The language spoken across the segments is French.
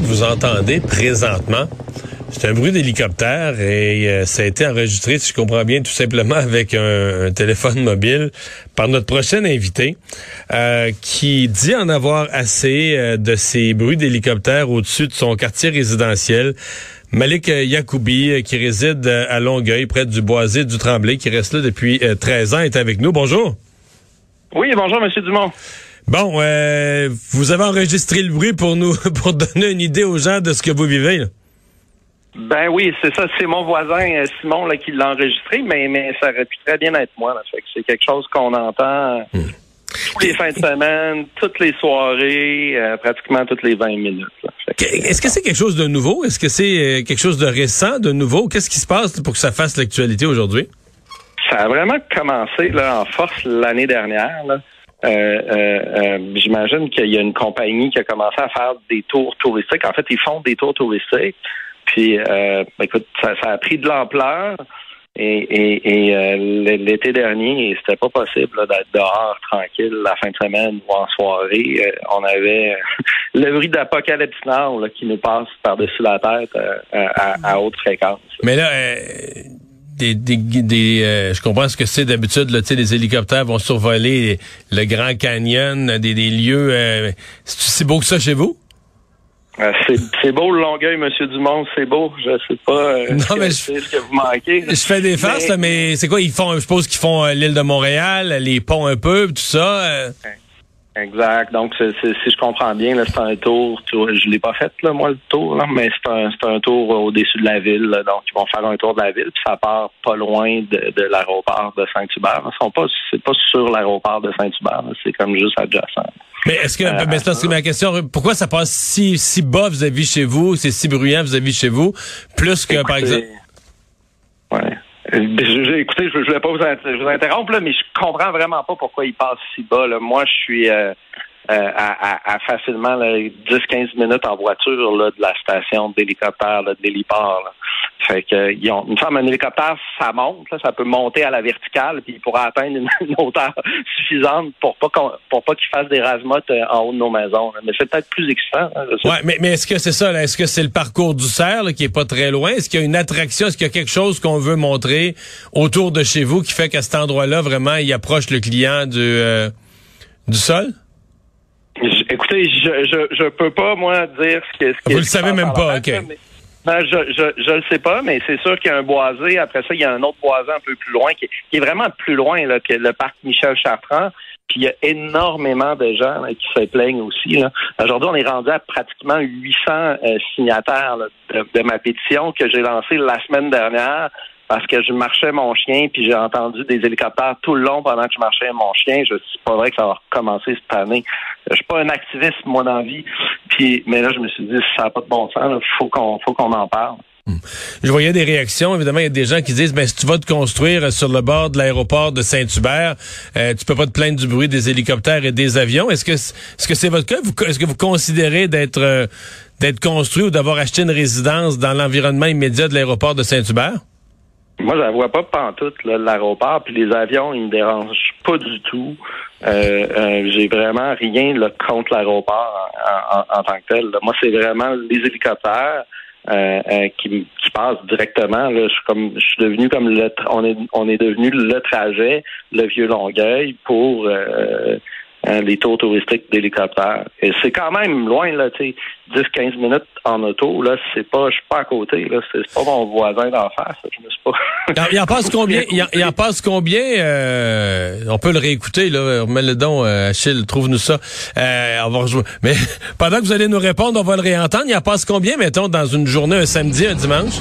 que vous entendez présentement, c'est un bruit d'hélicoptère et euh, ça a été enregistré, si je comprends bien, tout simplement avec un, un téléphone mobile par notre prochain invité euh, qui dit en avoir assez euh, de ces bruits d'hélicoptère au-dessus de son quartier résidentiel. Malik Yacoubi, qui réside à Longueuil, près du Boisé du Tremblay, qui reste là depuis 13 ans, est avec nous. Bonjour. Oui, bonjour, Monsieur Dumont. Bon, euh, vous avez enregistré le bruit pour nous, pour donner une idée aux gens de ce que vous vivez. Là. Ben oui, c'est ça. C'est mon voisin euh, Simon là, qui l'a enregistré, mais, mais ça aurait pu très bien être moi. Là. Fait que c'est quelque chose qu'on entend Hmm. tous les fins de semaine, toutes les soirées, euh, pratiquement toutes les 20 minutes. que, Est-ce que c'est quelque chose de nouveau? Est-ce que c'est euh, quelque chose de récent, de nouveau? Qu'est-ce qui se passe pour que ça fasse l'actualité aujourd'hui? Ça a vraiment commencé là, en force l'année dernière. Là. Euh, euh, euh, J'imagine qu'il y a une compagnie qui a commencé à faire des tours touristiques. En fait, ils font des tours touristiques. Puis, ben, écoute, ça, a pris de l'ampleur. Et, l'été dernier, c'était pas possible d'être dehors tranquille la fin de semaine ou en soirée. On avait le bruit d'Apocalypse Now là, qui nous passe par-dessus la tête à, à haute fréquence. Mais là, des, des, des, euh, je comprends ce que c'est d'habitude. Là, tu sais, les hélicoptères vont survoler le Grand Canyon, des, des lieux. Euh, c'est si beau que ça chez vous? Euh, c'est- beau le Longueuil, Monsieur Dumont, c'est beau. Je sais pas euh, Non, ce, que, mais je- c'est ce que vous manquez. Je fais des farces, Mais- là, mais c'est quoi? Ils font, je suppose qu'ils font euh, l'île de Montréal, les ponts un peu, tout ça. Exact. Donc, si je comprends bien, c'est un tour. tu vois, je l'ai pas fait, là, moi, le tour, là, mais c'est un, c'est un tour au-dessus de la ville. là. donc, ils vont faire un tour de la ville, puis ça part pas loin de, de l'aéroport de Saint-Hubert. Ils sont pas, c'est pas sur l'aéroport de Saint-Hubert. C'est comme juste adjacent. Mais est-ce que, Euh, mais c'est ma question, pourquoi ça passe si, si bas vis-à-vis chez vous, c'est si bruyant vis-à-vis chez vous, plus que, par exemple, Ouais. Je- écoutez, je ne voulais pas vous, vous interrompre, là, mais je comprends vraiment pas pourquoi il passe si bas. Là. Moi, je suis euh, euh, à, à- facilement là, 10-15 minutes en voiture là, de la station d'hélicoptère, de l'héliport. Fait que euh, ils ont, semble un hélicoptère, ça monte, là, ça peut monter à la verticale, puis il pourra atteindre une, une hauteur suffisante pour pas qu'on, pour pas qu'il fasse des razmotes euh, en haut de nos maisons. là. Mais c'est peut-être plus excitant. hein, Ouais, mais, mais est-ce que c'est ça? Est-ce que c'est le parcours du cerf, là, qui est pas très loin? Est-ce qu'il y a une attraction? Est-ce qu'il y a quelque chose qu'on veut montrer autour de chez vous qui fait qu'à cet endroit-là, vraiment, il approche le client du, euh, du sol? Écoutez, je, je je peux pas moi dire ce que ce Vous le savez même pas, ok. mais- ben, je, je je le sais pas, mais c'est sûr qu'il y a un boisé. Après ça, il y a un autre boisé un peu plus loin qui est, qui est vraiment plus loin là, que le parc Michel Chartrand. Puis il y a énormément de gens là, qui se plaignent aussi. là. Aujourd'hui, on est rendu à pratiquement 800 euh, signataires là, de, de ma pétition que j'ai lancée la semaine dernière parce que je marchais mon chien puis j'ai entendu des hélicoptères tout le long pendant que je marchais mon chien. Je c'est pas vrai que ça va recommencer cette année. Je suis pas un activiste moi dans la vie. Puis mais là je me suis dit ça n'a pas de bon sens. Il faut qu'on faut qu'on en parle. Je voyais des réactions. Évidemment, il y a des gens qui disent, ben, si tu vas te construire sur le bord de l'aéroport de Saint-Hubert, euh, tu peux pas te plaindre du bruit des hélicoptères et des avions. Est-ce que, est-ce que c'est votre cas? Est-ce que vous considérez d'être, euh, d'être construit ou d'avoir acheté une résidence dans l'environnement immédiat de l'aéroport de Saint-Hubert? Moi, je la vois pas pantoute, l'aéroport, puis les avions, ils me dérangent pas du tout. Euh, euh, j'ai vraiment rien là, contre l'aéroport en, en- en tant que tel. là. Moi, c'est vraiment les hélicoptères euh, euh, qui, qui passent directement. Là. Je suis comme je suis devenu comme le on est on est devenu le trajet, le vieux Longueuil pour euh, hein, les tours touristiques d'hélicoptères. Et c'est quand même loin, là, tu sais, 10-15 minutes en auto, là, c'est pas, je suis pas à côté, là, c'est pas mon voisin d'en face, je me suis pas, Il en, passe combien? Il en, passe combien? Euh, on peut le réécouter, là. Remets le don, euh, Achille, trouve-nous ça. Euh, on va rejouer. Mais pendant que vous allez nous répondre, on va le réentendre. Il en passe combien, mettons, dans une journée, un samedi, un dimanche?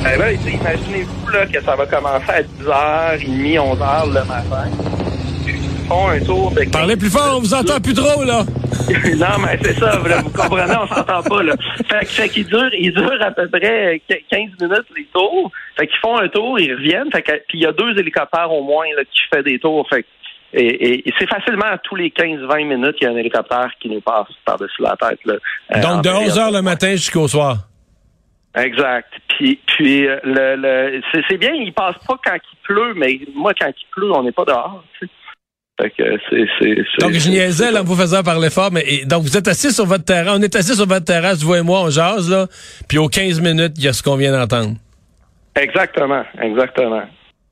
Eh ben, imaginez-vous là, que ça va commencer à 10h30, 11h le matin. Font un tour de... Parlez plus fort, on vous entend plus trop, là. non, mais c'est ça, vous comprenez, on s'entend pas, là. Fait, fait qu'ils durent, ils durent à peu près 15 minutes les tours. Fait qu'ils font un tour, ils reviennent. Fait puis il y a deux hélicoptères au moins, là, qui fait des tours. Fait et, et, c'est facilement à tous les 15-20 minutes qu'il y a un hélicoptère qui nous passe par-dessus la tête. Là, euh, Donc de 11 heures le matin jusqu'au soir. Exact. Puis, puis euh, le, le c'est bien, il passe pas quand il pleut, mais moi, quand il pleut, on n'est pas dehors. Tu sais. Fait que c'est, c'est, donc, je niaisais en vous faisant parler fort, mais donc vous êtes assis sur votre terrain, on est assis sur votre terrasse, vous et moi, on jase, là, puis aux 15 minutes, il y a ce qu'on vient d'entendre. Exactement, exactement.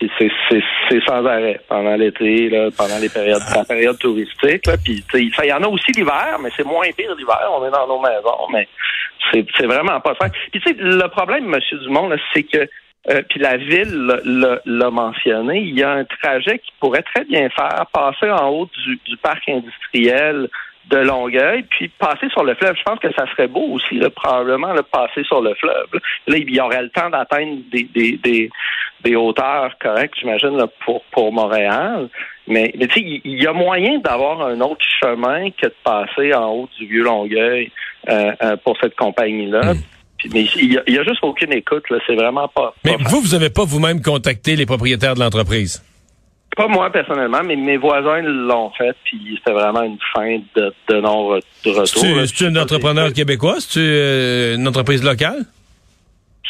c'est, c'est, c'est sans arrêt pendant l'été, là, pendant les périodes, la période touristique. Là, puis il y en a aussi l'hiver, mais c'est moins pire l'hiver. On est dans nos maisons, mais c'est, c'est vraiment pas ça. Puis tu sais, le problème, Monsieur Dumont, là, c'est que euh, puis la ville l'a mentionné, il y a un trajet qui pourrait très bien faire, passer en haut du, du parc industriel de Longueuil, puis passer sur le fleuve. Je pense que ça serait beau aussi, là, probablement, le passer sur le fleuve. Là, il y aurait le temps d'atteindre des, des, des, des, hauteurs correctes, j'imagine, pour, pour Montréal. Mais, mais tu sais, il y a moyen d'avoir un autre chemin que de passer en haut du vieux Longueuil euh, euh, pour cette compagnie-là. Hmm. Mais il n'y a, juste aucune écoute, là. C'est vraiment pas. mais vous, vous n'avez pas vous-même contacté les propriétaires de l'entreprise? Pas moi personnellement, mais mes voisins l'ont fait, puis c'était vraiment une fin de, de non-retour. C'est un entrepreneur québécois? C'est euh, une entreprise locale?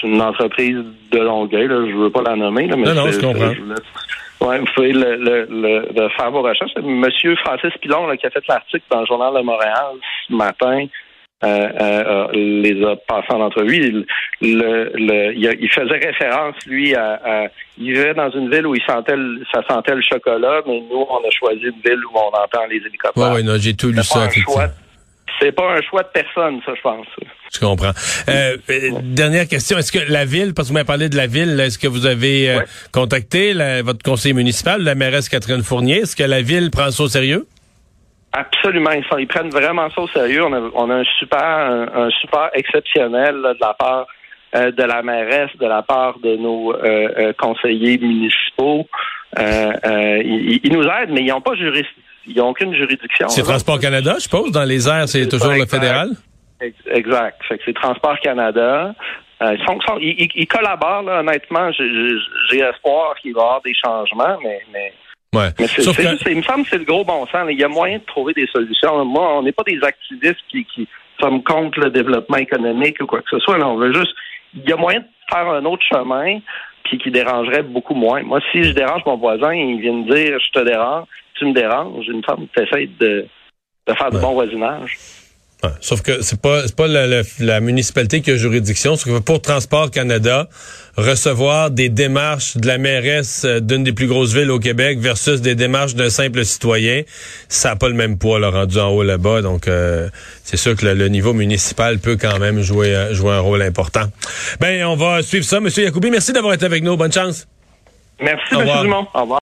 C'est une entreprise de Longueuil, là. je veux pas la nommer. Là, mais non, non, je comprends. Oui, vous pouvez le, le, le, faire vos recherches. Monsieur Francis Pilon là, qui a fait l'article dans le Journal de Montréal ce matin euh, euh, euh, les a passés en entrevue. Le, le, il, faisait référence, lui, à, Il vivait dans une ville où il sentait ça sentait le chocolat, mais nous, on a choisi une ville où on entend les hélicoptères. Oui, non, j'ai tout lu ça. C'est pas un choix de personne, ça, je pense. Je comprends. Euh, dernière question. Est-ce que la ville, parce que vous m'avez parlé de la ville, est-ce que vous avez contacté votre conseiller municipal, la mairesse Catherine Fournier? Est-ce que la ville prend ça au sérieux? Absolument, ils, sont, ils prennent vraiment ça au sérieux. On a, on a un super, un, super exceptionnel de la part euh, de la mairesse, de la part de nos euh, euh, conseillers municipaux. Ils, ils, nous aident, mais ils n'ont pas juriste, ils n'ont aucune juridiction. C'est Transport Canada, je suppose. Dans les airs, c'est toujours le fédéral? Exact. C'est Transport Canada. ils, sont, ils, collaborent, là, honnêtement. J'ai espoir qu'il va y avoir des changements, mais, mais Ouais. Mais c'est, il me semble que c'est le gros bon sens. Il y a moyen de trouver des solutions. Moi, on n'est pas des activistes qui, qui sommes contre le développement économique ou quoi que ce soit. on veut juste. Il y a moyen de faire un autre chemin qui, qui dérangerait beaucoup moins. Moi, si je dérange mon voisin, il vient me dire je te dérange, tu me déranges, il me semble que tu essaies de, de faire du bon voisinage sauf que c'est pas c'est pas la, municipalité qui a juridiction, c'est que pour Transport Canada recevoir des démarches de la mairesse euh, d'une des plus grosses villes au Québec versus des démarches d'un simple citoyen, ça n'a pas le même poids là, rendu en haut là-bas. Donc euh, c'est sûr que le, niveau municipal peut quand même jouer euh, jouer un rôle important. Ben on va suivre ça, Monsieur Yacoubi. Merci d'avoir été avec nous. Bonne chance. Merci, M. Dumont. Au revoir.